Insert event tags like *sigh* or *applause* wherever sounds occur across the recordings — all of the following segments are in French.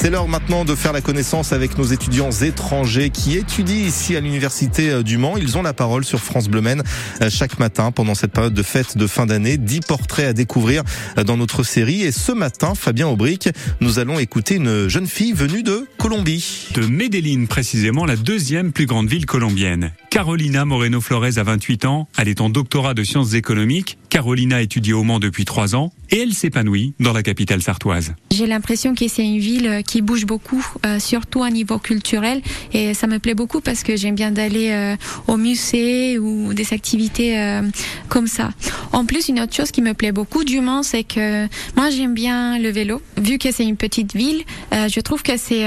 C'est l'heure maintenant de faire la connaissance avec nos étudiants étrangers qui étudient ici à l'Université du Mans. Ils ont la parole sur France Bleu Men chaque matin pendant cette période de fête de fin d'année. Dix portraits à découvrir dans notre série. Et ce matin, Fabien Aubric, nous allons écouter une jeune fille venue de Colombie. De Medellín, précisément la deuxième plus grande ville colombienne. Carolina Moreno Flores a 28 ans. Elle est en doctorat de sciences économiques. Carolina étudie au Mans depuis trois ans et elle s'épanouit dans la capitale sartoise. J'ai l'impression que c'est une ville qui bouge beaucoup, euh, surtout à niveau culturel, et ça me plaît beaucoup parce que j'aime bien d'aller euh, au musée ou des activités euh, comme ça. En plus, une autre chose qui me plaît beaucoup du Mans, c'est que moi j'aime bien le vélo. Vu que c'est une petite ville, je trouve que c'est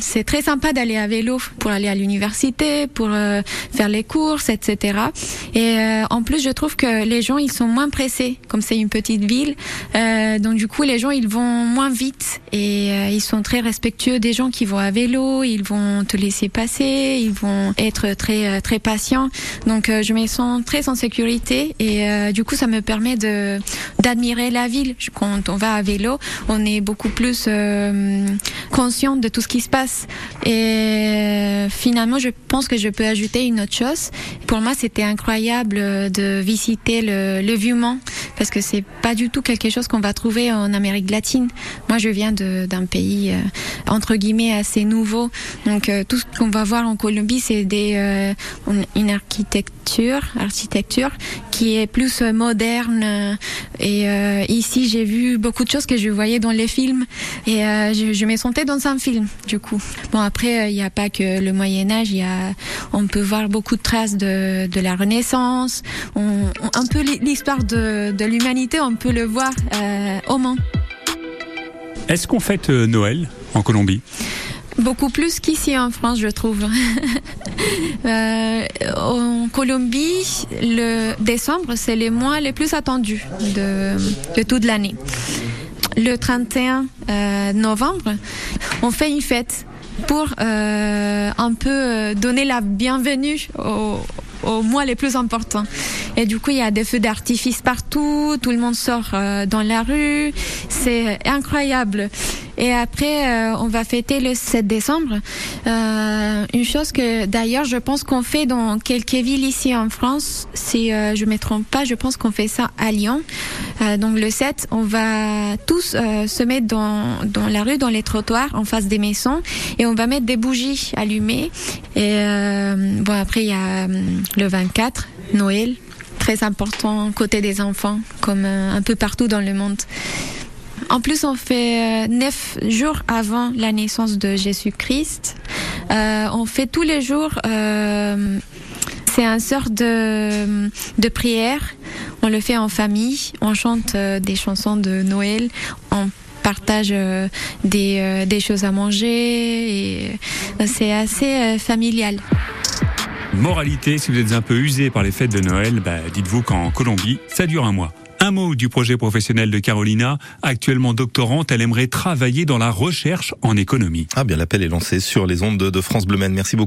c'est très sympa d'aller à vélo pour aller à l'université, pour faire les courses, etc. Et en plus, je trouve que les gens ils sont moins pressés, comme c'est une petite ville. Donc du coup, les gens ils vont moins vite et ils sont très respectueux des gens qui vont à vélo. Ils vont te laisser passer, ils vont être très euh, très patients. Donc je me sens très en sécurité et du coup ça me permet de d'admirer la ville. Quand on va à vélo, on est beaucoup plus conscient de tout ce qui se passe. Et finalement, je pense que je peux ajouter une autre chose. Pour moi, c'était incroyable de visiter le, le Vieux-Mans parce que c'est pas du tout quelque chose qu'on va trouver en Amérique latine. Moi, je viens d'un pays euh, entre guillemets assez nouveau, donc euh, tout ce qu'on va voir en Colombie, c'est des euh, une architecture, architecture qui est plus moderne. Et ici, j'ai vu beaucoup de choses que je voyais dans les films, et je, je me sentais dans un film. Du coup, bon après, il n'y a pas que le Moyen Âge, il y a, on peut voir beaucoup de traces de, de la Renaissance, on, un peu l'histoire de, de l'humanité, on peut le voir euh, au Mans. Est-ce qu'on fête euh, Noël en Colombie? Beaucoup plus qu'ici en France, je trouve. *laughs* euh, en Colombie, le décembre, c'est les mois les plus attendus de, de toute l'année. Le 31 euh, novembre, on fait une fête pour un peu donner la bienvenue aux, aux mois les plus importants. Et du coup, il y a des feux d'artifice partout, tout le monde sort euh, dans la rue, c'est incroyable. Et après, euh, on va fêter le 7 décembre. Euh, une chose que d'ailleurs, je pense qu'on fait dans quelques villes ici en France, si euh, je me trompe pas, je pense qu'on fait ça à Lyon. Euh, donc le 7, on va tous se mettre dans, dans la rue, dans les trottoirs, en face des maisons, et on va mettre des bougies allumées. Et bon, après, il y a le 24, Noël, très important côté des enfants, comme un peu partout dans le monde. En plus, on fait euh, neuf jours avant la naissance de Jésus-Christ. Euh, on fait tous les jours. Euh, c'est un sort de, prière. On le fait en famille. On chante euh, des chansons de Noël. On partage euh, des, des choses à manger. Et c'est assez familial. Moralité, si vous êtes un peu usé par les fêtes de Noël, bah, dites-vous qu'en Colombie, ça dure un mois. Un mot du projet professionnel de Carolina. Actuellement doctorante, elle aimerait travailler dans la recherche en économie. Ah bien, l'appel est lancé sur les ondes de France Bleu Merci beaucoup.